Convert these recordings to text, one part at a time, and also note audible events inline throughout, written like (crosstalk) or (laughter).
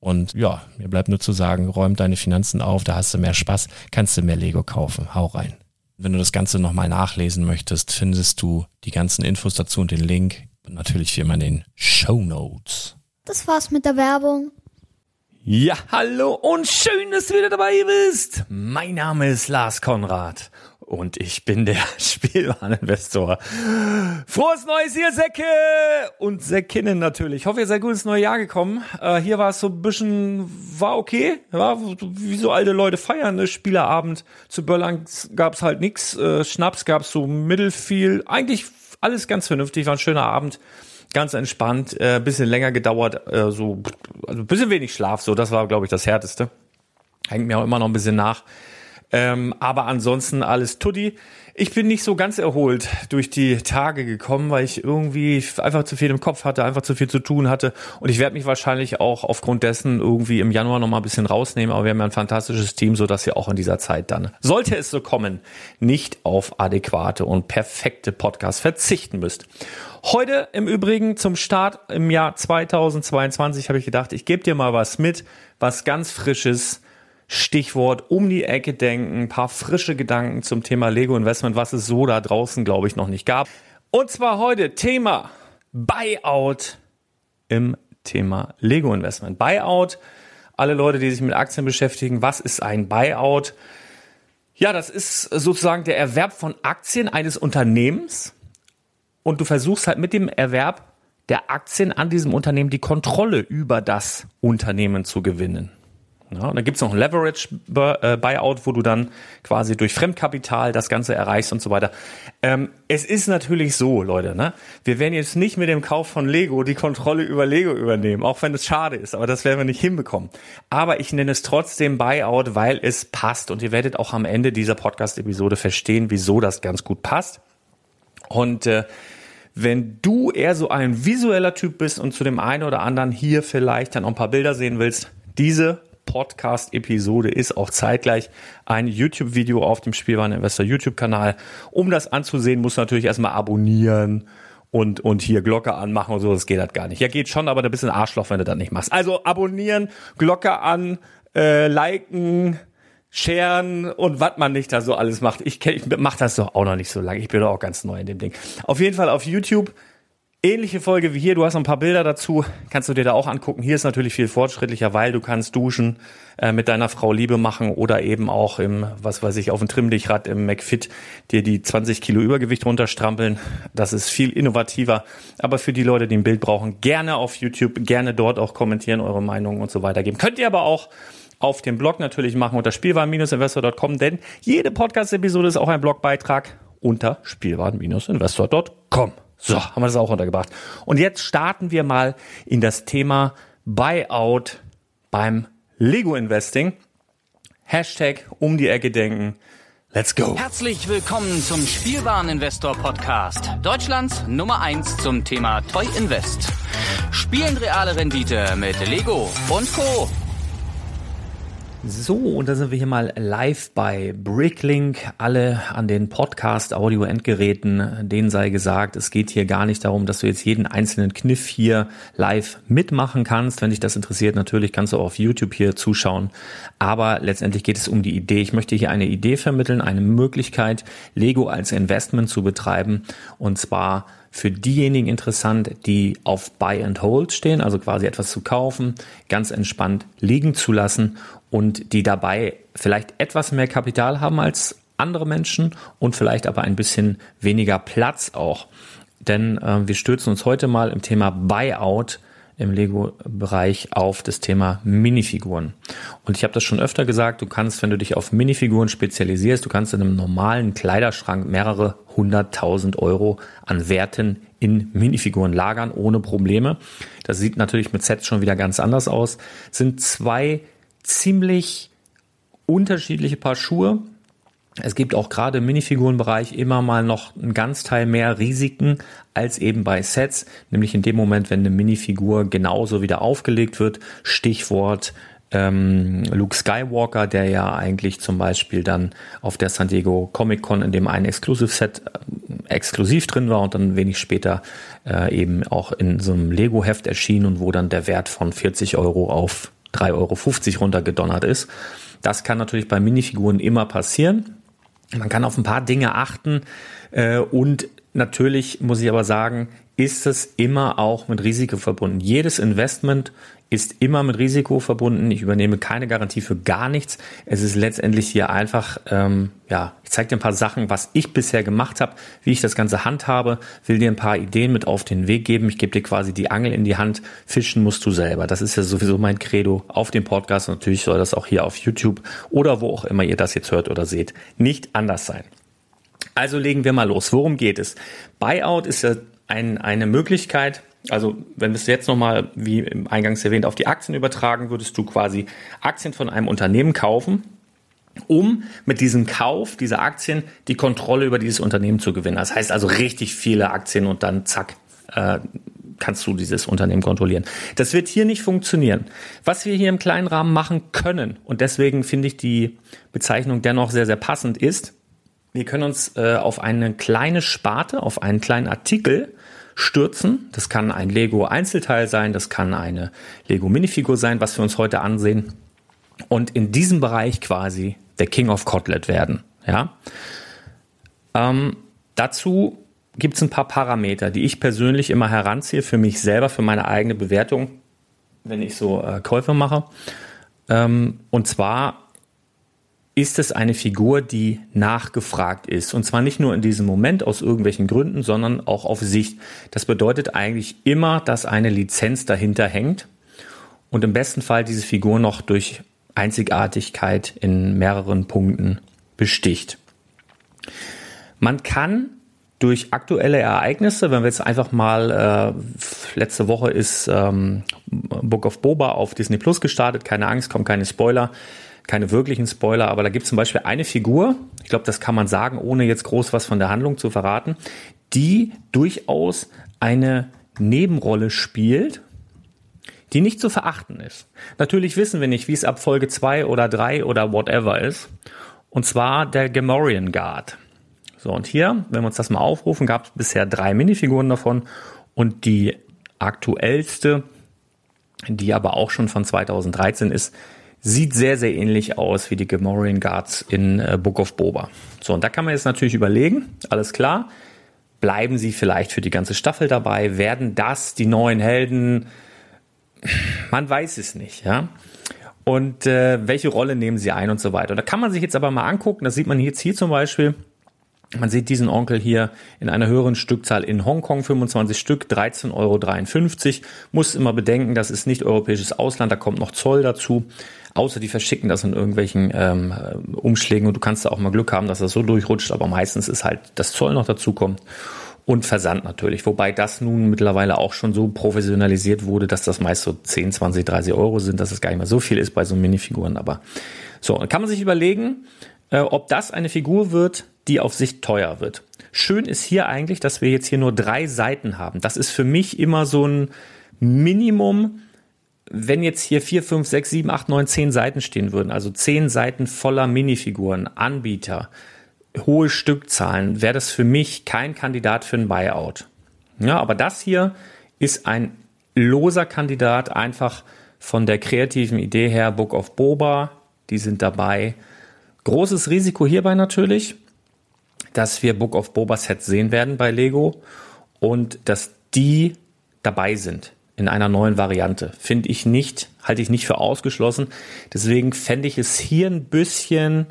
Und ja, mir bleibt nur zu sagen, räum deine Finanzen auf, da hast du mehr Spaß, kannst du mehr Lego kaufen. Hau rein. Wenn du das Ganze nochmal nachlesen möchtest, findest du die ganzen Infos dazu und den Link. Und natürlich wie immer in den Show Notes. Das war's mit der Werbung. Ja, hallo und schön, dass du wieder dabei bist. Mein Name ist Lars Konrad und ich bin der (laughs) Spielwareninvestor. Frohes Neues hier, Säcke! Und Säckinnen natürlich. Ich hoffe, ihr seid gut ins neue Jahr gekommen. Äh, hier war es so ein bisschen, war okay. Ja, wie so alte Leute feiern, ne? Spielerabend. Zu Böllern gab's halt nix. Äh, Schnaps gab's so mittelfiel. Eigentlich alles ganz vernünftig, war ein schöner Abend. Ganz entspannt, äh, bisschen länger gedauert, äh, so, also bisschen wenig Schlaf, so, das war, glaube ich, das Härteste. Hängt mir auch immer noch ein bisschen nach. Ähm, aber ansonsten alles Tutti. Ich bin nicht so ganz erholt durch die Tage gekommen, weil ich irgendwie einfach zu viel im Kopf hatte, einfach zu viel zu tun hatte. Und ich werde mich wahrscheinlich auch aufgrund dessen irgendwie im Januar noch mal ein bisschen rausnehmen. Aber wir haben ja ein fantastisches Team, so dass ihr auch in dieser Zeit dann, sollte es so kommen, nicht auf adäquate und perfekte Podcasts verzichten müsst. Heute im Übrigen zum Start im Jahr 2022 habe ich gedacht, ich gebe dir mal was mit, was ganz frisches Stichwort um die Ecke denken, ein paar frische Gedanken zum Thema Lego Investment, was es so da draußen, glaube ich, noch nicht gab. Und zwar heute Thema Buyout im Thema Lego Investment. Buyout, alle Leute, die sich mit Aktien beschäftigen, was ist ein Buyout? Ja, das ist sozusagen der Erwerb von Aktien eines Unternehmens und du versuchst halt mit dem Erwerb der Aktien an diesem Unternehmen die Kontrolle über das Unternehmen zu gewinnen. Ja, und dann gibt's noch ein Leverage-Buyout, wo du dann quasi durch Fremdkapital das Ganze erreichst und so weiter. Ähm, es ist natürlich so, Leute, ne? wir werden jetzt nicht mit dem Kauf von Lego die Kontrolle über Lego übernehmen, auch wenn es schade ist, aber das werden wir nicht hinbekommen. Aber ich nenne es trotzdem Buyout, weil es passt und ihr werdet auch am Ende dieser Podcast-Episode verstehen, wieso das ganz gut passt. Und äh, wenn du eher so ein visueller Typ bist und zu dem einen oder anderen hier vielleicht dann auch ein paar Bilder sehen willst, diese Podcast-Episode ist auch zeitgleich ein YouTube-Video auf dem Spielwareninvestor YouTube-Kanal. Um das anzusehen, musst du natürlich erstmal abonnieren und, und hier Glocke anmachen und so. Das geht halt gar nicht. Ja, geht schon, aber da bist du ein Arschloch, wenn du das nicht machst. Also abonnieren, Glocke an, äh, liken, sharen und was man nicht da so alles macht. Ich, kenn, ich mach das doch auch noch nicht so lange. Ich bin doch auch ganz neu in dem Ding. Auf jeden Fall auf YouTube Ähnliche Folge wie hier, du hast noch ein paar Bilder dazu, kannst du dir da auch angucken. Hier ist natürlich viel fortschrittlicher, weil du kannst duschen, äh, mit deiner Frau Liebe machen oder eben auch im, was weiß ich, auf dem Trimmdichrad im McFit dir die 20 Kilo Übergewicht runterstrampeln. Das ist viel innovativer. Aber für die Leute, die ein Bild brauchen, gerne auf YouTube, gerne dort auch kommentieren, eure Meinungen und so weiter geben. Könnt ihr aber auch auf dem Blog natürlich machen unter spielwaren-investor.com, denn jede Podcast-Episode ist auch ein Blogbeitrag unter spielwaren-investor.com. So, haben wir das auch untergebracht. Und jetzt starten wir mal in das Thema Buyout beim Lego Investing. Hashtag um die Ecke denken. Let's go. Herzlich willkommen zum Spielwareninvestor Podcast. Deutschlands Nummer eins zum Thema Toy Invest. Spielen reale Rendite mit Lego und Co. So, und da sind wir hier mal live bei Bricklink. Alle an den Podcast-Audio-Endgeräten, denen sei gesagt, es geht hier gar nicht darum, dass du jetzt jeden einzelnen Kniff hier live mitmachen kannst. Wenn dich das interessiert, natürlich kannst du auf YouTube hier zuschauen. Aber letztendlich geht es um die Idee. Ich möchte hier eine Idee vermitteln, eine Möglichkeit, Lego als Investment zu betreiben. Und zwar für diejenigen interessant, die auf Buy and Hold stehen, also quasi etwas zu kaufen, ganz entspannt liegen zu lassen und die dabei vielleicht etwas mehr Kapital haben als andere Menschen und vielleicht aber ein bisschen weniger Platz auch. Denn äh, wir stürzen uns heute mal im Thema Buyout im Lego-Bereich auf das Thema Minifiguren. Und ich habe das schon öfter gesagt, du kannst, wenn du dich auf Minifiguren spezialisierst, du kannst in einem normalen Kleiderschrank mehrere hunderttausend Euro an Werten in Minifiguren lagern, ohne Probleme. Das sieht natürlich mit Sets schon wieder ganz anders aus. Es sind zwei ziemlich unterschiedliche Paar Schuhe. Es gibt auch gerade im Minifigurenbereich immer mal noch ein ganz Teil mehr Risiken als eben bei Sets, nämlich in dem Moment, wenn eine Minifigur genauso wieder aufgelegt wird. Stichwort ähm, Luke Skywalker, der ja eigentlich zum Beispiel dann auf der San Diego Comic Con in dem einen Exclusive Set äh, exklusiv drin war und dann wenig später äh, eben auch in so einem Lego Heft erschien und wo dann der Wert von 40 Euro auf 3,50 Euro runtergedonnert ist. Das kann natürlich bei Minifiguren immer passieren. Man kann auf ein paar Dinge achten äh, und natürlich muss ich aber sagen, ist es immer auch mit Risiko verbunden. Jedes Investment ist immer mit Risiko verbunden. Ich übernehme keine Garantie für gar nichts. Es ist letztendlich hier einfach, ähm, ja, ich zeige dir ein paar Sachen, was ich bisher gemacht habe, wie ich das Ganze handhabe, will dir ein paar Ideen mit auf den Weg geben. Ich gebe dir quasi die Angel in die Hand. Fischen musst du selber. Das ist ja sowieso mein Credo auf dem Podcast. Natürlich soll das auch hier auf YouTube oder wo auch immer ihr das jetzt hört oder seht, nicht anders sein. Also legen wir mal los. Worum geht es? Buyout ist ja ein, eine Möglichkeit, also wenn wir es jetzt nochmal, wie eingangs erwähnt, auf die Aktien übertragen, würdest du quasi Aktien von einem Unternehmen kaufen, um mit diesem Kauf dieser Aktien die Kontrolle über dieses Unternehmen zu gewinnen. Das heißt also richtig viele Aktien und dann zack, äh, kannst du dieses Unternehmen kontrollieren. Das wird hier nicht funktionieren. Was wir hier im kleinen Rahmen machen können, und deswegen finde ich die Bezeichnung dennoch sehr, sehr passend, ist, wir können uns äh, auf eine kleine Sparte, auf einen kleinen Artikel stürzen. Das kann ein Lego Einzelteil sein, das kann eine Lego Minifigur sein, was wir uns heute ansehen. Und in diesem Bereich quasi der King of Kotlet werden. Ja. Ähm, dazu gibt es ein paar Parameter, die ich persönlich immer heranziehe für mich selber, für meine eigene Bewertung, wenn ich so äh, Käufe mache. Ähm, und zwar ist es eine Figur, die nachgefragt ist. Und zwar nicht nur in diesem Moment aus irgendwelchen Gründen, sondern auch auf Sicht. Das bedeutet eigentlich immer, dass eine Lizenz dahinter hängt und im besten Fall diese Figur noch durch Einzigartigkeit in mehreren Punkten besticht. Man kann durch aktuelle Ereignisse, wenn wir jetzt einfach mal, äh, letzte Woche ist ähm, Book of Boba auf Disney Plus gestartet, keine Angst, kommen keine Spoiler, keine wirklichen Spoiler, aber da gibt es zum Beispiel eine Figur, ich glaube, das kann man sagen, ohne jetzt groß was von der Handlung zu verraten, die durchaus eine Nebenrolle spielt, die nicht zu verachten ist. Natürlich wissen wir nicht, wie es ab Folge 2 oder 3 oder whatever ist. Und zwar der Gamorrean Guard. So, und hier, wenn wir uns das mal aufrufen, gab es bisher drei Minifiguren davon und die aktuellste, die aber auch schon von 2013 ist, sieht sehr, sehr ähnlich aus wie die Gamorrean Guards in äh, Book of Boba. So, und da kann man jetzt natürlich überlegen, alles klar, bleiben sie vielleicht für die ganze Staffel dabei, werden das die neuen Helden, man weiß es nicht, ja. Und äh, welche Rolle nehmen sie ein und so weiter. Und da kann man sich jetzt aber mal angucken, das sieht man jetzt hier zum Beispiel, man sieht diesen Onkel hier in einer höheren Stückzahl in Hongkong, 25 Stück, 13,53 Euro. Muss immer bedenken, das ist nicht europäisches Ausland, da kommt noch Zoll dazu. Außer die verschicken das in irgendwelchen ähm, Umschlägen und du kannst da auch mal Glück haben, dass das so durchrutscht, aber meistens ist halt das Zoll noch dazu kommt. Und Versand natürlich, wobei das nun mittlerweile auch schon so professionalisiert wurde, dass das meist so 10, 20, 30 Euro sind, dass es gar nicht mehr so viel ist bei so Minifiguren. Aber so, kann man sich überlegen, äh, ob das eine Figur wird, die auf sich teuer wird. Schön ist hier eigentlich, dass wir jetzt hier nur drei Seiten haben. Das ist für mich immer so ein Minimum, wenn jetzt hier vier, fünf, sechs, sieben, acht, neun, zehn Seiten stehen würden, also zehn Seiten voller Minifiguren, Anbieter, hohe Stückzahlen, wäre das für mich kein Kandidat für ein Buyout. Ja, aber das hier ist ein loser Kandidat, einfach von der kreativen Idee her, Book of Boba, die sind dabei. Großes Risiko hierbei natürlich, dass wir Book of Boba Sets sehen werden bei Lego und dass die dabei sind in einer neuen Variante. Finde ich nicht, halte ich nicht für ausgeschlossen. Deswegen fände ich es hier ein bisschen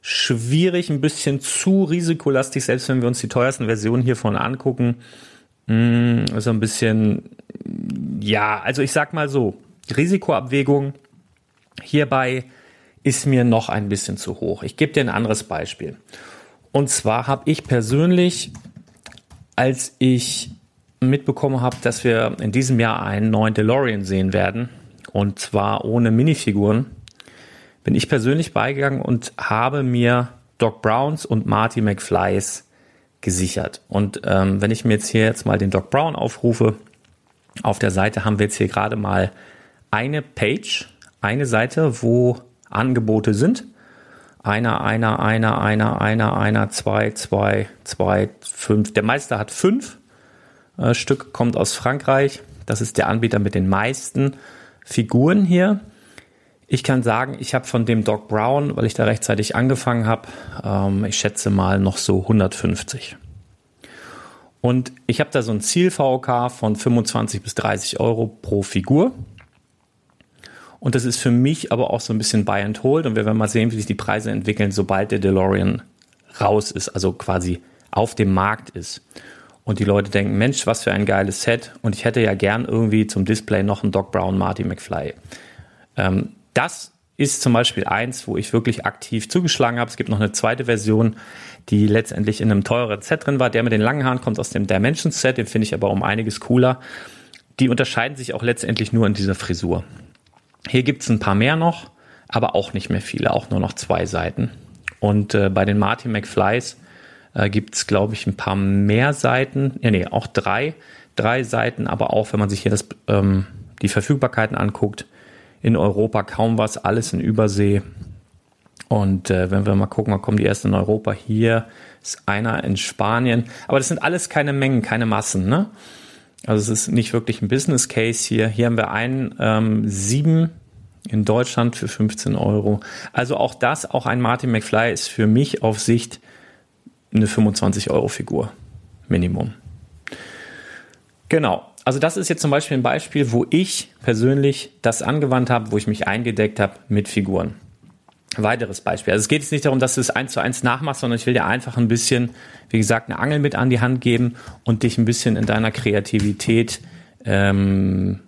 schwierig, ein bisschen zu risikolastig, selbst wenn wir uns die teuersten Versionen hiervon angucken. Mm, so ein bisschen, ja, also ich sag mal so, Risikoabwägung hierbei ist mir noch ein bisschen zu hoch. Ich gebe dir ein anderes Beispiel. Und zwar habe ich persönlich, als ich mitbekommen habe, dass wir in diesem Jahr einen neuen DeLorean sehen werden, und zwar ohne Minifiguren, bin ich persönlich beigegangen und habe mir Doc Browns und Marty McFlys gesichert. Und ähm, wenn ich mir jetzt hier jetzt mal den Doc Brown aufrufe, auf der Seite haben wir jetzt hier gerade mal eine Page, eine Seite, wo Angebote sind. Einer, einer, einer, einer, einer, einer, zwei, zwei, zwei, fünf. Der Meister hat fünf äh, Stück, kommt aus Frankreich. Das ist der Anbieter mit den meisten Figuren hier. Ich kann sagen, ich habe von dem Doc Brown, weil ich da rechtzeitig angefangen habe, ähm, ich schätze mal noch so 150. Und ich habe da so ein Ziel-VOK von 25 bis 30 Euro pro Figur. Und das ist für mich aber auch so ein bisschen buy and hold. Und wir werden mal sehen, wie sich die Preise entwickeln, sobald der DeLorean raus ist, also quasi auf dem Markt ist. Und die Leute denken, Mensch, was für ein geiles Set. Und ich hätte ja gern irgendwie zum Display noch einen Doc Brown Marty McFly. Ähm, das ist zum Beispiel eins, wo ich wirklich aktiv zugeschlagen habe. Es gibt noch eine zweite Version, die letztendlich in einem teureren Set drin war. Der mit den langen Haaren kommt aus dem Dimensions Set, den finde ich aber um einiges cooler. Die unterscheiden sich auch letztendlich nur in dieser Frisur. Hier gibt es ein paar mehr noch, aber auch nicht mehr viele, auch nur noch zwei Seiten. Und äh, bei den Martin McFlys äh, gibt es, glaube ich, ein paar mehr Seiten. Ja, nee, auch drei. Drei Seiten, aber auch, wenn man sich hier das, ähm, die Verfügbarkeiten anguckt, in Europa kaum was, alles in Übersee. Und äh, wenn wir mal gucken, mal kommen die ersten in Europa. Hier ist einer in Spanien. Aber das sind alles keine Mengen, keine Massen. Ne? Also es ist nicht wirklich ein Business Case hier. Hier haben wir einen ähm, sieben in Deutschland für 15 Euro. Also auch das, auch ein Martin McFly ist für mich auf Sicht eine 25 Euro Figur. Minimum. Genau. Also das ist jetzt zum Beispiel ein Beispiel, wo ich persönlich das angewandt habe, wo ich mich eingedeckt habe mit Figuren. Weiteres Beispiel. Also es geht jetzt nicht darum, dass du es eins zu eins nachmachst, sondern ich will dir einfach ein bisschen, wie gesagt, eine Angel mit an die Hand geben und dich ein bisschen in deiner Kreativität ähm,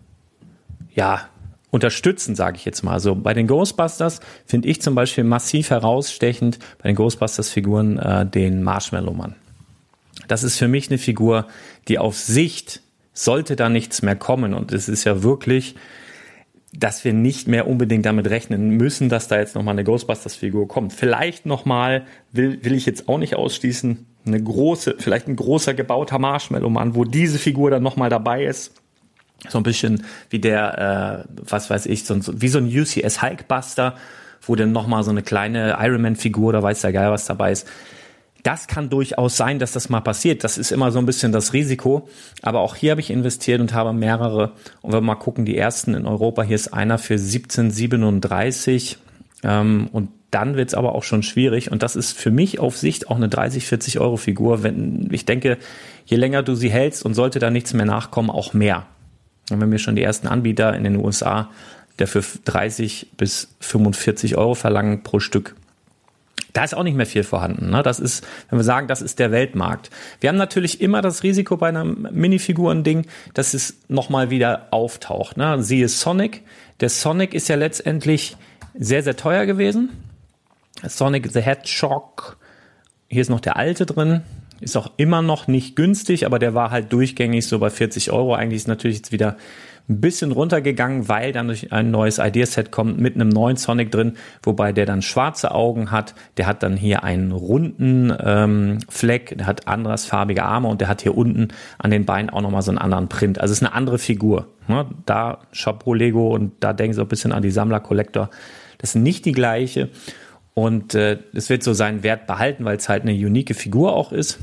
ja unterstützen, sage ich jetzt mal. Also bei den Ghostbusters finde ich zum Beispiel massiv herausstechend bei den Ghostbusters-Figuren äh, den Marshmallow-Mann. Das ist für mich eine Figur, die auf Sicht sollte da nichts mehr kommen und es ist ja wirklich dass wir nicht mehr unbedingt damit rechnen müssen, dass da jetzt nochmal eine Ghostbusters-Figur kommt. Vielleicht nochmal, will, will ich jetzt auch nicht ausschließen, eine große, vielleicht ein großer gebauter Marshmallow-Mann, wo diese Figur dann nochmal dabei ist so ein bisschen wie der, äh, was weiß ich, so, wie so ein UCS Hulkbuster, wo dann nochmal so eine kleine Ironman-Figur oder weiß der Geil was dabei ist. Das kann durchaus sein, dass das mal passiert. Das ist immer so ein bisschen das Risiko. Aber auch hier habe ich investiert und habe mehrere. Und wenn wir mal gucken, die ersten in Europa, hier ist einer für 1737. Ähm, und dann wird es aber auch schon schwierig. Und das ist für mich auf Sicht auch eine 30, 40 Euro Figur. Wenn, ich denke, je länger du sie hältst und sollte da nichts mehr nachkommen, auch mehr. Und wenn wir schon die ersten Anbieter in den USA dafür 30 bis 45 Euro verlangen pro Stück. Da ist auch nicht mehr viel vorhanden. Ne? Das ist, wenn wir sagen, das ist der Weltmarkt. Wir haben natürlich immer das Risiko bei einem Minifiguren-Ding, dass es nochmal wieder auftaucht. Ne? Siehe Sonic. Der Sonic ist ja letztendlich sehr, sehr teuer gewesen. Sonic the Hedgehog. Hier ist noch der alte drin. Ist auch immer noch nicht günstig, aber der war halt durchgängig so bei 40 Euro. Eigentlich ist natürlich jetzt wieder ein bisschen runtergegangen, weil dann durch ein neues Ideaset kommt mit einem neuen Sonic drin, wobei der dann schwarze Augen hat. Der hat dann hier einen runden ähm, Fleck, der hat andersfarbige Arme und der hat hier unten an den Beinen auch nochmal so einen anderen Print. Also ist eine andere Figur. Ne? Da Chapeau Lego und da denken sie auch ein bisschen an die Sammler-Collector. Das ist nicht die gleiche. Und äh, es wird so seinen Wert behalten, weil es halt eine unique Figur auch ist.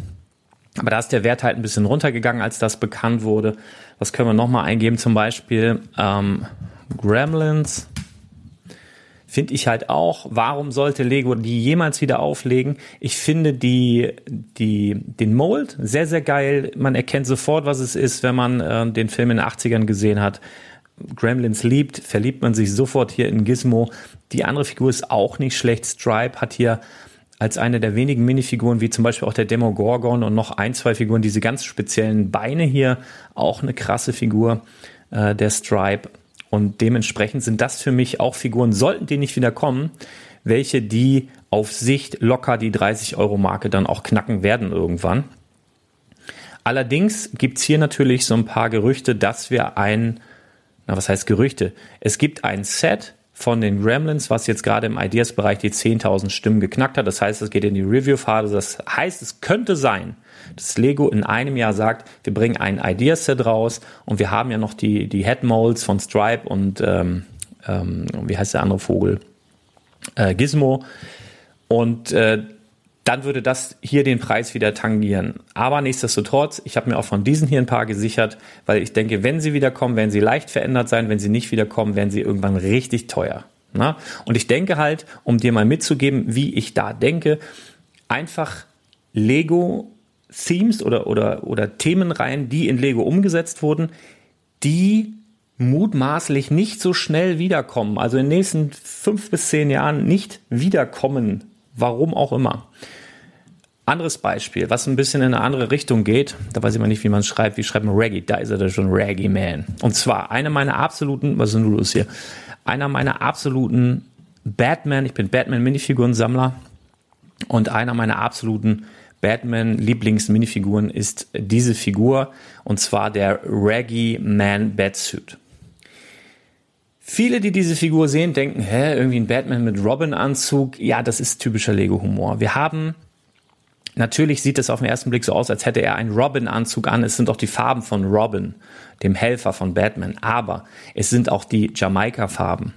Aber da ist der Wert halt ein bisschen runtergegangen, als das bekannt wurde. Was können wir nochmal eingeben? Zum Beispiel ähm, Gremlins. Finde ich halt auch, warum sollte Lego die jemals wieder auflegen? Ich finde die, die, den Mold sehr, sehr geil. Man erkennt sofort, was es ist, wenn man äh, den Film in den 80ern gesehen hat. Gremlins liebt, verliebt man sich sofort hier in Gizmo. Die andere Figur ist auch nicht schlecht. Stripe hat hier als eine der wenigen Minifiguren, wie zum Beispiel auch der Demogorgon und noch ein, zwei Figuren, diese ganz speziellen Beine hier, auch eine krasse Figur, äh, der Stripe. Und dementsprechend sind das für mich auch Figuren, sollten die nicht wieder kommen, welche die auf Sicht locker die 30-Euro-Marke dann auch knacken werden irgendwann. Allerdings gibt's hier natürlich so ein paar Gerüchte, dass wir ein na, was heißt Gerüchte? Es gibt ein Set von den Gremlins, was jetzt gerade im Ideas-Bereich die 10.000 Stimmen geknackt hat. Das heißt, es geht in die Review-Phase. Das heißt, es könnte sein, dass Lego in einem Jahr sagt, wir bringen ein Ideas-Set raus und wir haben ja noch die, die Head-Molds von Stripe und ähm, ähm, wie heißt der andere Vogel? Äh, Gizmo. Und äh, dann würde das hier den Preis wieder tangieren. Aber nichtsdestotrotz, ich habe mir auch von diesen hier ein paar gesichert, weil ich denke, wenn sie wiederkommen, werden sie leicht verändert sein. Wenn sie nicht wiederkommen, werden sie irgendwann richtig teuer. Na? Und ich denke halt, um dir mal mitzugeben, wie ich da denke, einfach Lego Themes oder, oder, oder Themenreihen, die in Lego umgesetzt wurden, die mutmaßlich nicht so schnell wiederkommen, also in den nächsten fünf bis zehn Jahren nicht wiederkommen, warum auch immer. Anderes Beispiel, was ein bisschen in eine andere Richtung geht, da weiß ich mal nicht, wie man schreibt, wie schreibt man Reggae, da ist er da schon Reggae Man. Und zwar einer meiner absoluten, was ist denn los hier? Einer meiner absoluten Batman, ich bin Batman-Minifiguren-Sammler und einer meiner absoluten Batman-Lieblings-Minifiguren ist diese Figur und zwar der Reggae Man Batsuit. Viele, die diese Figur sehen, denken, hä, irgendwie ein Batman mit Robin-Anzug. Ja, das ist typischer Lego-Humor. Wir haben Natürlich sieht es auf den ersten Blick so aus, als hätte er einen Robin-Anzug an. Es sind auch die Farben von Robin, dem Helfer von Batman. Aber es sind auch die Jamaika-Farben.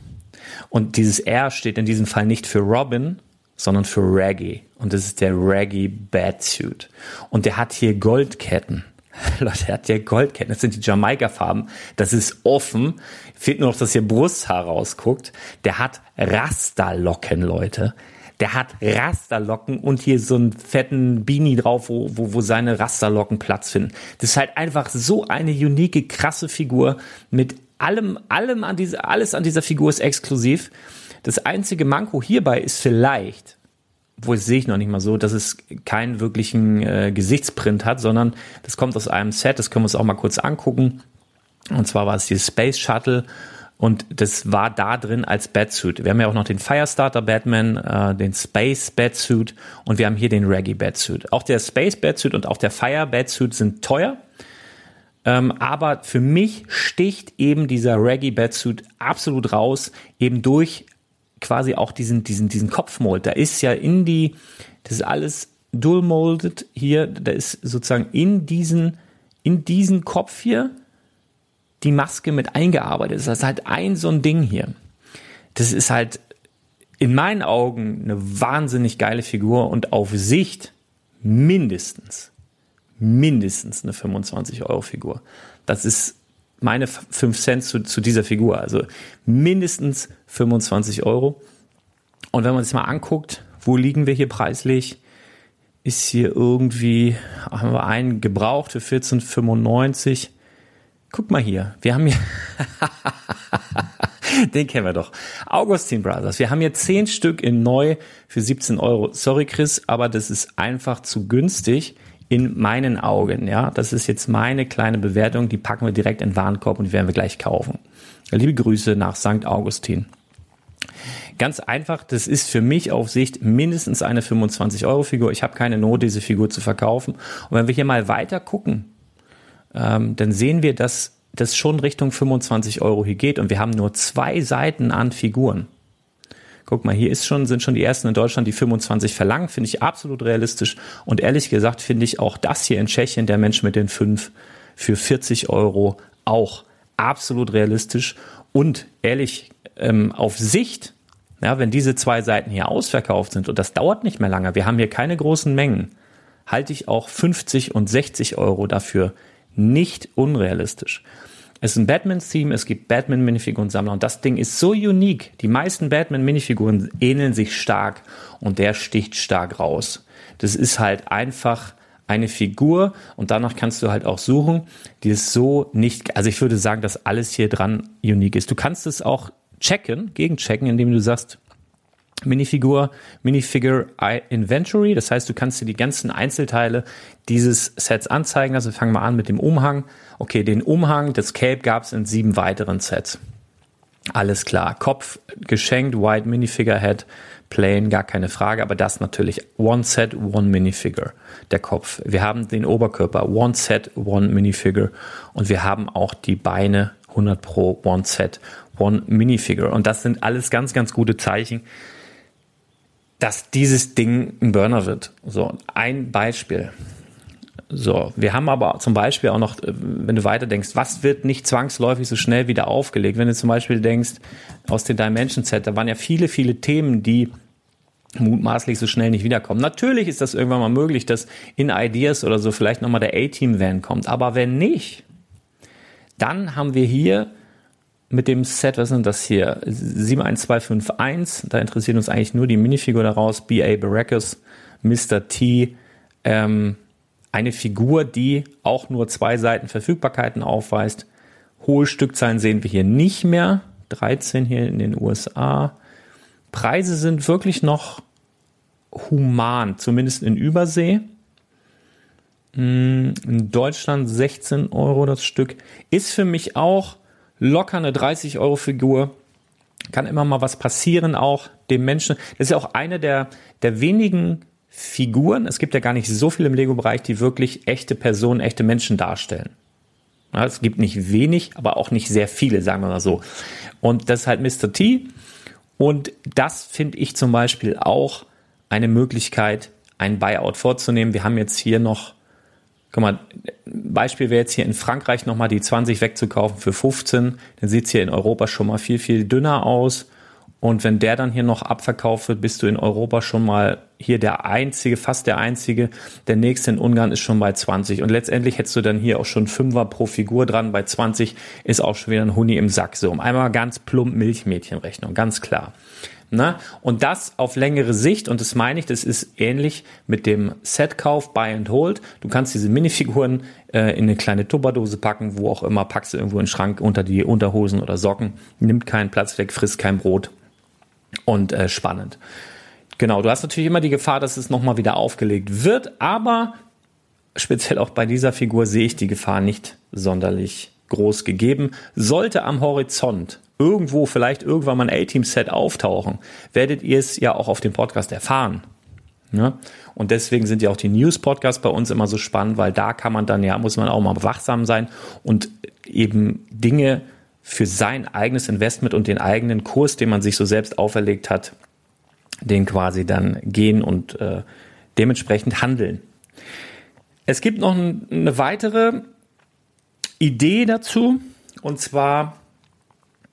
Und dieses R steht in diesem Fall nicht für Robin, sondern für Reggae. Und das ist der Reggae Batsuit. Und der hat hier Goldketten. (laughs) Leute, er hat hier Goldketten. Das sind die Jamaika-Farben. Das ist offen. Fehlt nur noch, dass hier Brusthaar rausguckt. Der hat Rasterlocken, Leute der hat Rasterlocken und hier so einen fetten Beanie drauf, wo, wo, wo seine Rasterlocken Platz finden. Das ist halt einfach so eine unique, krasse Figur mit allem, allem an dieser, alles an dieser Figur ist exklusiv. Das einzige Manko hierbei ist vielleicht, wo sehe ich noch nicht mal so, dass es keinen wirklichen äh, Gesichtsprint hat, sondern das kommt aus einem Set, das können wir uns auch mal kurz angucken. Und zwar war es die Space Shuttle Und das war da drin als Batsuit. Wir haben ja auch noch den Firestarter Batman, äh, den Space Batsuit und wir haben hier den Reggae Batsuit. Auch der Space Batsuit und auch der Fire Batsuit sind teuer. Ähm, aber für mich sticht eben dieser Reggae Batsuit absolut raus, eben durch quasi auch diesen, diesen, diesen Kopfmold. Da ist ja in die, das ist alles dual molded hier, da ist sozusagen in diesen, in diesen Kopf hier die Maske mit eingearbeitet. Das ist halt ein so ein Ding hier. Das ist halt in meinen Augen eine wahnsinnig geile Figur und auf Sicht mindestens, mindestens eine 25 Euro Figur. Das ist meine 5 Cent zu, zu dieser Figur. Also mindestens 25 Euro. Und wenn man sich mal anguckt, wo liegen wir hier preislich? Ist hier irgendwie, haben wir einen gebraucht für 14,95 Guck mal hier, wir haben hier, (laughs) den kennen wir doch. Augustin Brothers. Wir haben hier zehn Stück in neu für 17 Euro. Sorry, Chris, aber das ist einfach zu günstig in meinen Augen. Ja, das ist jetzt meine kleine Bewertung. Die packen wir direkt in den Warenkorb und die werden wir gleich kaufen. Liebe Grüße nach St. Augustin. Ganz einfach, das ist für mich auf Sicht mindestens eine 25 Euro Figur. Ich habe keine Not, diese Figur zu verkaufen. Und wenn wir hier mal weiter gucken, ähm, dann sehen wir, dass das schon Richtung 25 Euro hier geht und wir haben nur zwei Seiten an Figuren. Guck mal, hier ist schon, sind schon die ersten in Deutschland, die 25 verlangen, finde ich absolut realistisch. Und ehrlich gesagt finde ich auch das hier in Tschechien, der Mensch mit den fünf, für 40 Euro auch absolut realistisch. Und ehrlich, ähm, auf Sicht, ja, wenn diese zwei Seiten hier ausverkauft sind, und das dauert nicht mehr lange, wir haben hier keine großen Mengen, halte ich auch 50 und 60 Euro dafür nicht unrealistisch. Es ist ein Batman-Theme, es gibt Batman-Minifiguren-Sammler und das Ding ist so unique. Die meisten Batman-Minifiguren ähneln sich stark und der sticht stark raus. Das ist halt einfach eine Figur und danach kannst du halt auch suchen, die ist so nicht, also ich würde sagen, dass alles hier dran unique ist. Du kannst es auch checken, gegenchecken, indem du sagst, Minifigur, Minifigure Inventory. Das heißt, du kannst dir die ganzen Einzelteile dieses Sets anzeigen. Also wir fangen mal an mit dem Umhang. Okay, den Umhang, das Cape gab es in sieben weiteren Sets. Alles klar. Kopf geschenkt, White Minifigure Head, Plain, gar keine Frage. Aber das natürlich One Set, One Minifigure. Der Kopf. Wir haben den Oberkörper, One Set, One Minifigure. Und wir haben auch die Beine, 100 Pro, One Set, One Minifigure. Und das sind alles ganz, ganz gute Zeichen dass dieses Ding ein Burner wird. So, ein Beispiel. So, wir haben aber zum Beispiel auch noch, äh, wenn du weiter denkst, was wird nicht zwangsläufig so schnell wieder aufgelegt? Wenn du zum Beispiel denkst, aus den Dimension Set, da waren ja viele, viele Themen, die mutmaßlich so schnell nicht wiederkommen. Natürlich ist das irgendwann mal möglich, dass in Ideas oder so vielleicht nochmal der A-Team-Van kommt. Aber wenn nicht, dann haben wir hier mit dem Set, was sind das hier? 71251, da interessiert uns eigentlich nur die Minifigur daraus, B.A. Baracus, Mr. T, ähm, eine Figur, die auch nur zwei Seiten Verfügbarkeiten aufweist. Hohe Stückzahlen sehen wir hier nicht mehr. 13 hier in den USA. Preise sind wirklich noch human, zumindest in Übersee. Hm, in Deutschland 16 Euro das Stück. Ist für mich auch locker eine 30 Euro Figur. Kann immer mal was passieren, auch dem Menschen. Das ist ja auch eine der, der wenigen Figuren. Es gibt ja gar nicht so viel im Lego-Bereich, die wirklich echte Personen, echte Menschen darstellen. Ja, es gibt nicht wenig, aber auch nicht sehr viele, sagen wir mal so. Und das ist halt Mr. T. Und das finde ich zum Beispiel auch eine Möglichkeit, ein Buyout vorzunehmen. Wir haben jetzt hier noch Guck mal, Beispiel wäre jetzt hier in Frankreich nochmal die 20 wegzukaufen für 15, dann sieht es hier in Europa schon mal viel, viel dünner aus. Und wenn der dann hier noch abverkauft wird, bist du in Europa schon mal hier der einzige, fast der einzige. Der nächste in Ungarn ist schon bei 20. Und letztendlich hättest du dann hier auch schon Fünfer pro Figur dran. Bei 20 ist auch schon wieder ein Huni im Sack. So, einmal ganz plump Milchmädchenrechnung, ganz klar. Ne? Und das auf längere Sicht, und das meine ich, das ist ähnlich mit dem Setkauf, Buy and Hold. Du kannst diese Minifiguren äh, in eine kleine Tupperdose packen, wo auch immer, packst du irgendwo in den Schrank unter die Unterhosen oder Socken, nimmt keinen Platz weg, frisst kein Brot und äh, spannend. Genau, du hast natürlich immer die Gefahr, dass es nochmal wieder aufgelegt wird, aber speziell auch bei dieser Figur sehe ich die Gefahr nicht sonderlich groß gegeben. Sollte am Horizont irgendwo vielleicht irgendwann mal ein A-Team-Set auftauchen, werdet ihr es ja auch auf dem Podcast erfahren. Ja? Und deswegen sind ja auch die News-Podcasts bei uns immer so spannend, weil da kann man dann ja, muss man auch mal wachsam sein und eben Dinge für sein eigenes Investment und den eigenen Kurs, den man sich so selbst auferlegt hat, den quasi dann gehen und äh, dementsprechend handeln. Es gibt noch eine weitere Idee dazu, und zwar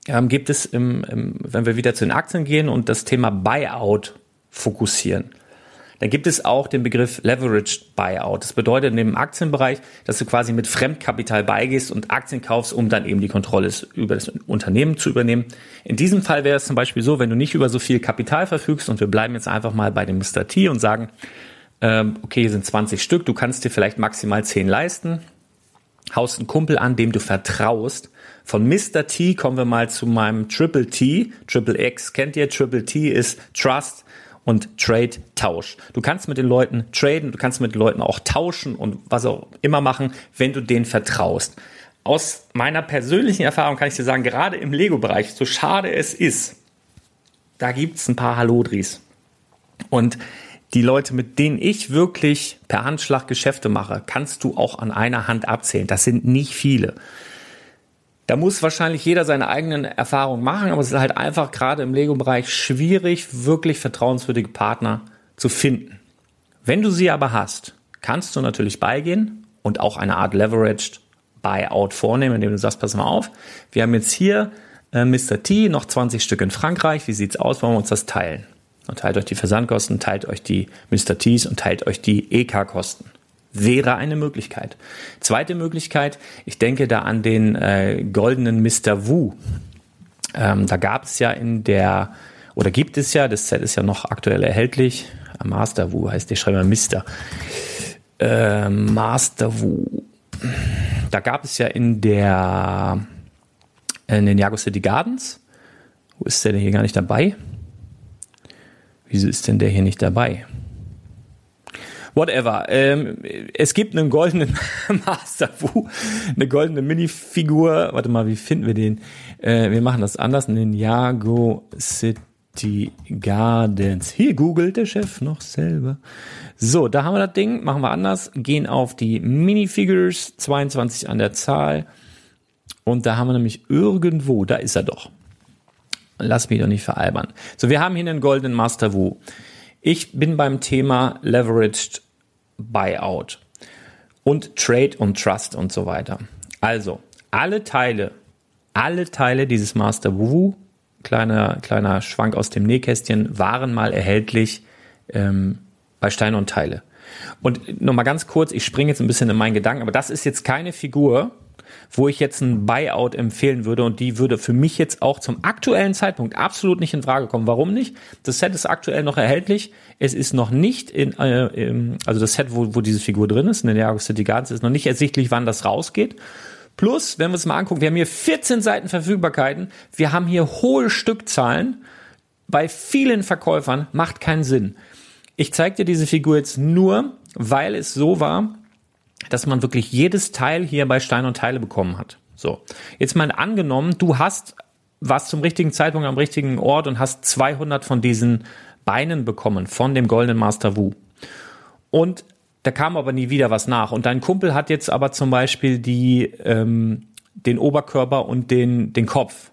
ähm, gibt es, im, im, wenn wir wieder zu den Aktien gehen und das Thema Buyout fokussieren, dann gibt es auch den Begriff Leveraged Buyout. Das bedeutet in dem Aktienbereich, dass du quasi mit Fremdkapital beigehst und Aktien kaufst, um dann eben die Kontrolle über das Unternehmen zu übernehmen. In diesem Fall wäre es zum Beispiel so, wenn du nicht über so viel Kapital verfügst und wir bleiben jetzt einfach mal bei dem Mr. T und sagen, ähm, okay, hier sind 20 Stück, du kannst dir vielleicht maximal 10 leisten, haust einen Kumpel an, dem du vertraust. Von Mr. T kommen wir mal zu meinem Triple T. Triple X kennt ihr? Triple T ist Trust und Trade Tausch. Du kannst mit den Leuten traden, du kannst mit den Leuten auch tauschen und was auch immer machen, wenn du denen vertraust. Aus meiner persönlichen Erfahrung kann ich dir sagen, gerade im Lego-Bereich, so schade es ist, da gibt's ein paar Halodris. Und die Leute, mit denen ich wirklich per Handschlag Geschäfte mache, kannst du auch an einer Hand abzählen. Das sind nicht viele. Da muss wahrscheinlich jeder seine eigenen Erfahrungen machen, aber es ist halt einfach gerade im Lego-Bereich schwierig, wirklich vertrauenswürdige Partner zu finden. Wenn du sie aber hast, kannst du natürlich beigehen und auch eine Art Leveraged Buyout vornehmen, indem du sagst, pass mal auf, wir haben jetzt hier äh, Mr. T, noch 20 Stück in Frankreich, wie sieht's aus, wollen wir uns das teilen? und teilt euch die Versandkosten, teilt euch die Mr. T's und teilt euch die EK-Kosten. Wäre eine Möglichkeit. Zweite Möglichkeit, ich denke da an den äh, goldenen Mr. Wu. Ähm, da gab es ja in der, oder gibt es ja, das Set ist ja noch aktuell erhältlich, Master Wu heißt der, schreibe mal Mr. Äh, Master Wu. Da gab es ja in der, in den Jago City Gardens, wo ist der denn hier gar nicht dabei? Wieso ist denn der hier nicht dabei? Whatever. Ähm, es gibt einen goldenen (laughs) Master Wu, eine goldene Minifigur. Warte mal, wie finden wir den? Äh, wir machen das anders. Ninjago City Gardens. Hier googelt der Chef noch selber. So, da haben wir das Ding. Machen wir anders. Gehen auf die Minifigures. 22 an der Zahl. Und da haben wir nämlich irgendwo, da ist er doch. Lass mich doch nicht veralbern. So, wir haben hier einen goldenen Master Wu. Ich bin beim Thema Leveraged Buyout und Trade und Trust und so weiter. Also, alle Teile, alle Teile dieses Master Wu, kleiner, kleiner Schwank aus dem Nähkästchen, waren mal erhältlich ähm, bei Steine und Teile. Und nochmal ganz kurz, ich springe jetzt ein bisschen in meinen Gedanken, aber das ist jetzt keine Figur, wo ich jetzt ein Buyout empfehlen würde und die würde für mich jetzt auch zum aktuellen Zeitpunkt absolut nicht in Frage kommen. Warum nicht? Das Set ist aktuell noch erhältlich. Es ist noch nicht in, äh, im, also das Set, wo, wo diese Figur drin ist, in der Jago City Gardens, ist noch nicht ersichtlich, wann das rausgeht. Plus, wenn wir es mal angucken, wir haben hier 14 Seiten Verfügbarkeiten, wir haben hier hohe Stückzahlen. Bei vielen Verkäufern macht keinen Sinn. Ich zeige dir diese Figur jetzt nur, weil es so war, dass man wirklich jedes Teil hier bei Stein und Teile bekommen hat. So, jetzt mal angenommen, du hast was zum richtigen Zeitpunkt am richtigen Ort und hast 200 von diesen Beinen bekommen von dem goldenen Master Wu. Und da kam aber nie wieder was nach. Und dein Kumpel hat jetzt aber zum Beispiel die, ähm, den Oberkörper und den, den Kopf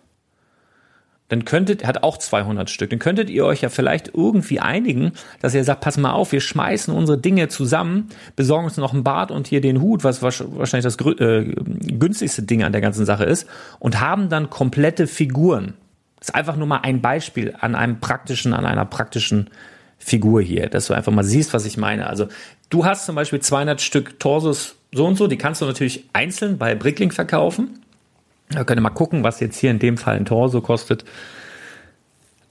dann könntet, hat auch 200 Stück, dann könntet ihr euch ja vielleicht irgendwie einigen, dass ihr sagt, pass mal auf, wir schmeißen unsere Dinge zusammen, besorgen uns noch ein Bad und hier den Hut, was wahrscheinlich das äh, günstigste Ding an der ganzen Sache ist, und haben dann komplette Figuren. Das ist einfach nur mal ein Beispiel an einem praktischen, an einer praktischen Figur hier, dass du einfach mal siehst, was ich meine. Also du hast zum Beispiel 200 Stück Torsos so und so, die kannst du natürlich einzeln bei Brickling verkaufen da könnt ihr mal gucken, was jetzt hier in dem Fall ein Torso kostet.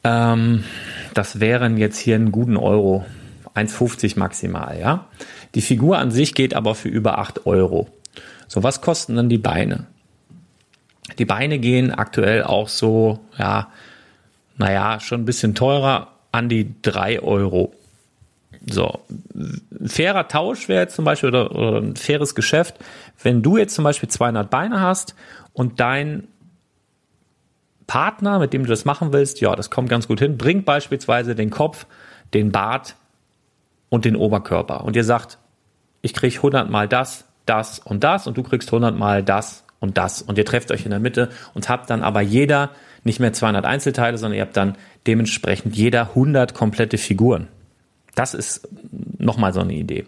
Ähm, das wären jetzt hier einen guten Euro. 1,50 maximal, ja. Die Figur an sich geht aber für über 8 Euro. So, was kosten dann die Beine? Die Beine gehen aktuell auch so, ja, naja, schon ein bisschen teurer, an die 3 Euro. So, ein fairer Tausch wäre jetzt zum Beispiel oder, oder ein faires Geschäft, wenn du jetzt zum Beispiel 200 Beine hast und dein Partner, mit dem du das machen willst, ja, das kommt ganz gut hin. Bringt beispielsweise den Kopf, den Bart und den Oberkörper. Und ihr sagt, ich krieg 100 mal das, das und das und du kriegst 100 mal das und das. Und ihr trefft euch in der Mitte und habt dann aber jeder nicht mehr 200 Einzelteile, sondern ihr habt dann dementsprechend jeder 100 komplette Figuren. Das ist nochmal so eine Idee.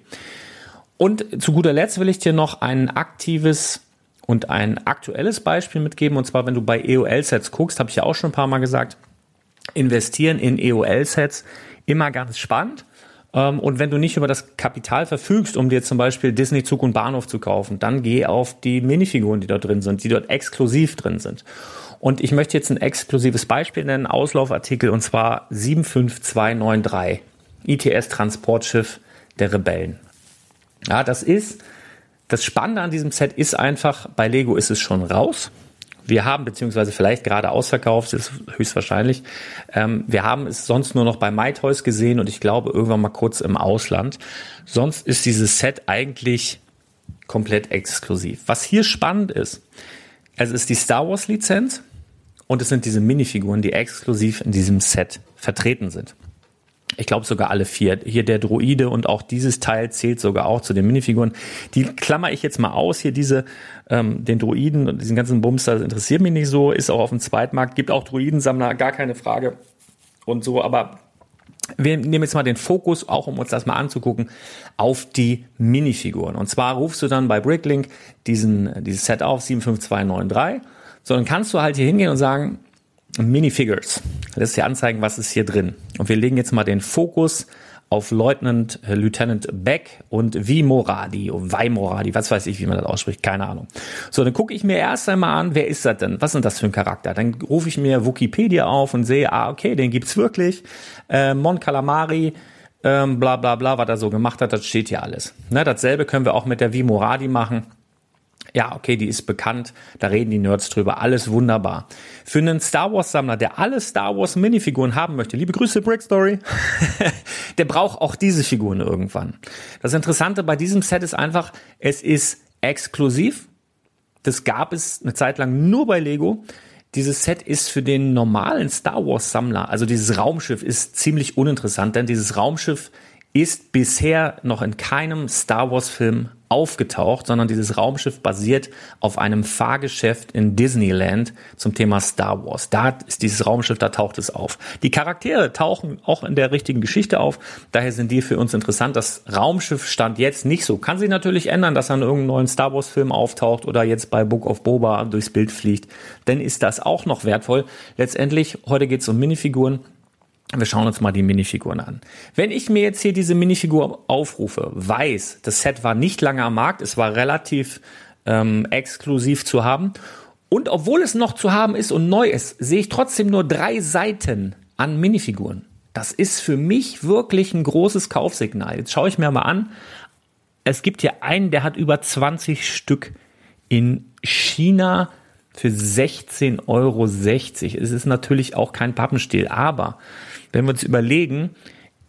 Und zu guter Letzt will ich dir noch ein aktives und ein aktuelles Beispiel mitgeben. Und zwar, wenn du bei EOL-Sets guckst, habe ich ja auch schon ein paar Mal gesagt, investieren in EOL-Sets immer ganz spannend. Ähm, und wenn du nicht über das Kapital verfügst, um dir zum Beispiel Disney Zug und Bahnhof zu kaufen, dann geh auf die Minifiguren, die dort drin sind, die dort exklusiv drin sind. Und ich möchte jetzt ein exklusives Beispiel nennen, Auslaufartikel, und zwar 75293, ITS Transportschiff der Rebellen. Ja, das ist das Spannende an diesem Set ist einfach, bei Lego ist es schon raus. Wir haben, beziehungsweise vielleicht gerade ausverkauft, ist höchstwahrscheinlich. Ähm, wir haben es sonst nur noch bei MyToys gesehen und ich glaube irgendwann mal kurz im Ausland. Sonst ist dieses Set eigentlich komplett exklusiv. Was hier spannend ist, es ist die Star Wars Lizenz und es sind diese Minifiguren, die exklusiv in diesem Set vertreten sind. Ich glaube sogar alle vier. Hier der Droide und auch dieses Teil zählt sogar auch zu den Minifiguren. Die klammer ich jetzt mal aus. Hier diese, ähm, den Droiden und diesen ganzen Bums, das interessiert mich nicht so. Ist auch auf dem Zweitmarkt. Gibt auch Droidensammler, gar keine Frage. Und so, aber wir nehmen jetzt mal den Fokus, auch um uns das mal anzugucken, auf die Minifiguren. Und zwar rufst du dann bei Bricklink diesen, dieses Set auf, 75293. So, dann kannst du halt hier hingehen und sagen, Minifigures. Ist ja anzeigen, was ist hier drin. Und wir legen jetzt mal den Fokus auf Lieutenant, äh, Lieutenant Beck und Vimoradi, Vimoradi, was weiß ich, wie man das ausspricht, keine Ahnung. So, dann gucke ich mir erst einmal an, wer ist das denn? Was sind das für ein Charakter? Dann rufe ich mir Wikipedia auf und sehe, ah, okay, den gibt's wirklich. Äh, Mon Calamari, ähm, bla bla bla, was er so gemacht hat, das steht hier alles. Ne, dasselbe können wir auch mit der Vimoradi machen ja, okay, die ist bekannt, da reden die Nerds drüber, alles wunderbar. Für einen Star Wars Sammler, der alle Star Wars Minifiguren haben möchte, liebe Grüße Brick Story, (laughs) der braucht auch diese Figuren irgendwann. Das Interessante bei diesem Set ist einfach, es ist exklusiv. Das gab es eine Zeit lang nur bei Lego. Dieses Set ist für den normalen Star Wars Sammler, also dieses Raumschiff ist ziemlich uninteressant, denn dieses Raumschiff ist bisher noch in keinem Star Wars Film aufgetaucht, sondern dieses Raumschiff basiert auf einem Fahrgeschäft in Disneyland zum Thema Star Wars. Da ist dieses Raumschiff, da taucht es auf. Die Charaktere tauchen auch in der richtigen Geschichte auf. Daher sind die für uns interessant. Das Raumschiff stand jetzt nicht so. Kann sich natürlich ändern, dass er in irgendeinem neuen Star Wars Film auftaucht oder jetzt bei Book of Boba durchs Bild fliegt. Dann ist das auch noch wertvoll. Letztendlich, heute geht es um Minifiguren. Wir schauen uns mal die Minifiguren an. Wenn ich mir jetzt hier diese Minifigur aufrufe, weiß, das Set war nicht lange am Markt, es war relativ ähm, exklusiv zu haben. Und obwohl es noch zu haben ist und neu ist, sehe ich trotzdem nur drei Seiten an Minifiguren. Das ist für mich wirklich ein großes Kaufsignal. Jetzt schaue ich mir mal an. Es gibt hier einen, der hat über 20 Stück in China für 16,60 Euro. Es ist natürlich auch kein Pappenstiel, aber wenn wir uns überlegen,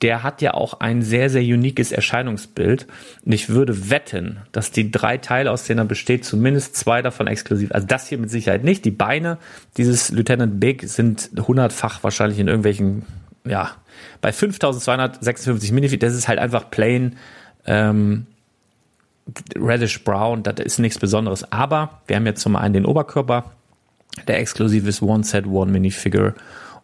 der hat ja auch ein sehr, sehr uniques Erscheinungsbild. Und ich würde wetten, dass die drei Teile, aus denen er besteht, zumindest zwei davon exklusiv, also das hier mit Sicherheit nicht. Die Beine dieses Lieutenant Big sind hundertfach wahrscheinlich in irgendwelchen, ja, bei 5256 Minifeet, das ist halt einfach plain, ähm, reddish brown, das ist nichts Besonderes. Aber wir haben jetzt zum einen den Oberkörper, der exklusiv ist One Set, One Minifigure.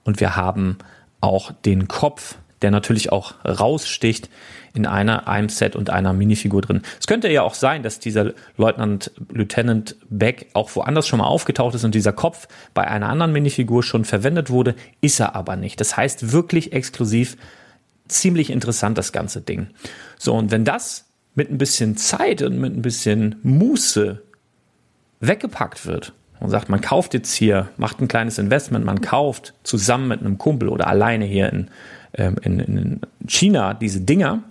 Und wir haben auch den Kopf, der natürlich auch raussticht in einer, einem Set und einer Minifigur drin. Es könnte ja auch sein, dass dieser Leutnant Lieutenant Beck auch woanders schon mal aufgetaucht ist und dieser Kopf bei einer anderen Minifigur schon verwendet wurde, ist er aber nicht. Das heißt wirklich exklusiv, ziemlich interessant das ganze Ding. So, und wenn das mit ein bisschen Zeit und mit ein bisschen Muße weggepackt wird, und sagt, man kauft jetzt hier, macht ein kleines Investment, man kauft zusammen mit einem Kumpel oder alleine hier in, ähm, in, in China diese Dinger,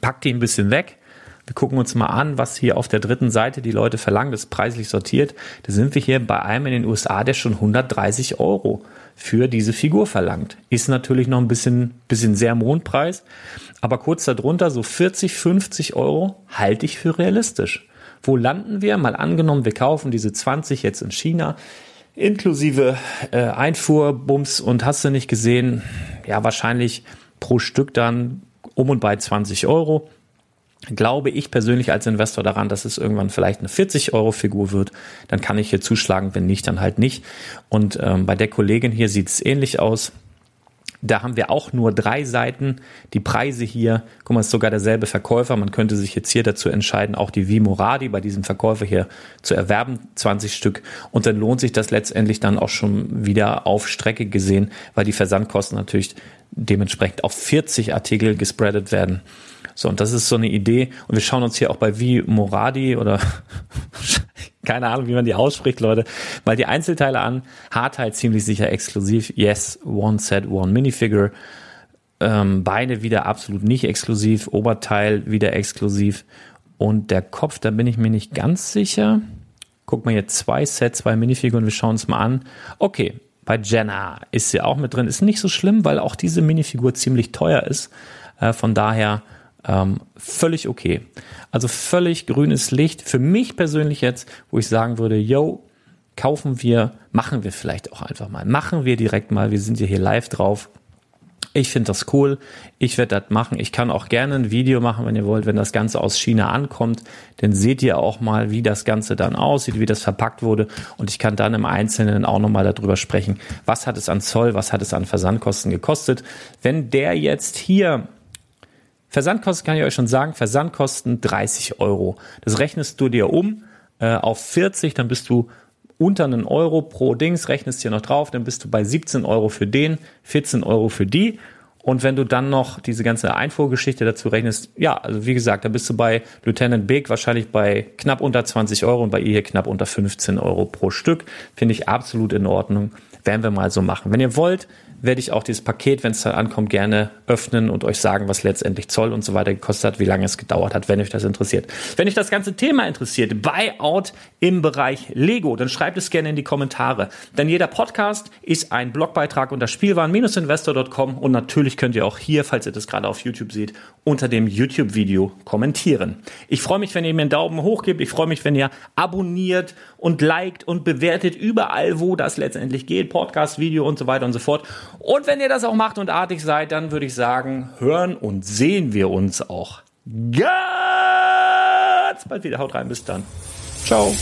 packt die ein bisschen weg. Wir gucken uns mal an, was hier auf der dritten Seite die Leute verlangen, das ist preislich sortiert. Da sind wir hier bei einem in den USA, der schon 130 Euro für diese Figur verlangt. Ist natürlich noch ein bisschen, bisschen sehr Mondpreis, aber kurz darunter, so 40, 50 Euro halte ich für realistisch. Wo landen wir? Mal angenommen, wir kaufen diese 20 jetzt in China. inklusive äh, Einfuhr, Bums und hast du nicht gesehen, ja, wahrscheinlich pro Stück dann um und bei 20 Euro. Glaube ich persönlich als Investor daran, dass es irgendwann vielleicht eine 40 Euro Figur wird, dann kann ich hier zuschlagen, wenn nicht, dann halt nicht. Und ähm, bei der Kollegin hier sieht es ähnlich aus. Da haben wir auch nur drei Seiten. Die Preise hier, guck mal, ist sogar derselbe Verkäufer. Man könnte sich jetzt hier dazu entscheiden, auch die Vimoradi bei diesem Verkäufer hier zu erwerben, 20 Stück. Und dann lohnt sich das letztendlich dann auch schon wieder auf Strecke gesehen, weil die Versandkosten natürlich dementsprechend auf 40 Artikel gespreadet werden. So, und das ist so eine Idee. Und wir schauen uns hier auch bei Wie Moradi oder (laughs) keine Ahnung, wie man die ausspricht, Leute, mal die Einzelteile an. Haarteil ziemlich sicher exklusiv. Yes, one set, one minifigure. Ähm, Beine wieder absolut nicht exklusiv. Oberteil wieder exklusiv. Und der Kopf, da bin ich mir nicht ganz sicher. Guck mal hier, zwei Sets, zwei Minifiguren, wir schauen uns mal an. Okay, bei Jenna ist sie auch mit drin. Ist nicht so schlimm, weil auch diese Minifigur ziemlich teuer ist. Äh, von daher ähm, völlig okay. Also völlig grünes Licht. Für mich persönlich jetzt, wo ich sagen würde, yo, kaufen wir, machen wir vielleicht auch einfach mal. Machen wir direkt mal. Wir sind ja hier live drauf. Ich finde das cool. Ich werde das machen. Ich kann auch gerne ein Video machen, wenn ihr wollt, wenn das Ganze aus China ankommt. Dann seht ihr auch mal, wie das Ganze dann aussieht, wie das verpackt wurde. Und ich kann dann im Einzelnen auch nochmal darüber sprechen, was hat es an Zoll, was hat es an Versandkosten gekostet. Wenn der jetzt hier Versandkosten kann ich euch schon sagen, Versandkosten 30 Euro. Das rechnest du dir um äh, auf 40, dann bist du unter einen Euro pro Dings, rechnest hier noch drauf, dann bist du bei 17 Euro für den, 14 Euro für die. Und wenn du dann noch diese ganze Einfuhrgeschichte dazu rechnest, ja, also wie gesagt, da bist du bei Lieutenant Big wahrscheinlich bei knapp unter 20 Euro und bei ihr hier knapp unter 15 Euro pro Stück. Finde ich absolut in Ordnung. Werden wir mal so machen. Wenn ihr wollt, werde ich auch dieses Paket, wenn es dann ankommt, gerne öffnen und euch sagen, was letztendlich Zoll und so weiter gekostet hat, wie lange es gedauert hat, wenn euch das interessiert. Wenn euch das ganze Thema interessiert, Buyout im Bereich Lego, dann schreibt es gerne in die Kommentare. Denn jeder Podcast ist ein Blogbeitrag unter Spielwaren-investor.com und natürlich könnt ihr auch hier, falls ihr das gerade auf YouTube seht, unter dem YouTube-Video kommentieren. Ich freue mich, wenn ihr mir einen Daumen hoch gebt. Ich freue mich, wenn ihr abonniert und liked und bewertet überall, wo das letztendlich geht. Podcast, Video und so weiter und so fort. Und wenn ihr das auch macht und artig seid, dann würde ich sagen, hören und sehen wir uns auch ganz bald wieder. Haut rein, bis dann. Ciao.